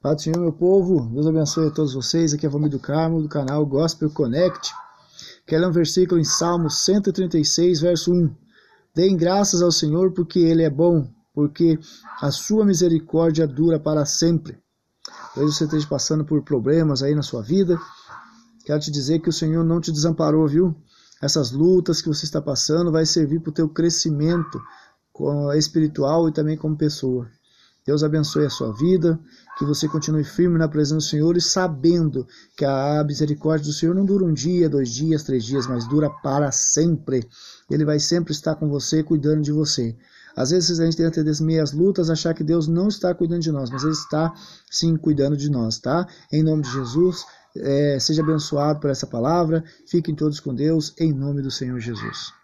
Do Senhor, meu povo, Deus abençoe a todos vocês. Aqui é família do Carmo, do canal Gospel Connect. Quero ler um versículo em Salmo 136, verso 1. Deem graças ao Senhor porque Ele é bom, porque a sua misericórdia dura para sempre. Talvez você esteja passando por problemas aí na sua vida. Quero te dizer que o Senhor não te desamparou, viu? Essas lutas que você está passando vai servir para o teu crescimento espiritual e também como pessoa. Deus abençoe a sua vida, que você continue firme na presença do Senhor e sabendo que a misericórdia do Senhor não dura um dia, dois dias, três dias, mas dura para sempre. Ele vai sempre estar com você, cuidando de você. Às vezes a gente tem a tendência meias lutas achar que Deus não está cuidando de nós, mas Ele está sim cuidando de nós, tá? Em nome de Jesus, é, seja abençoado por essa palavra. Fiquem todos com Deus, em nome do Senhor Jesus.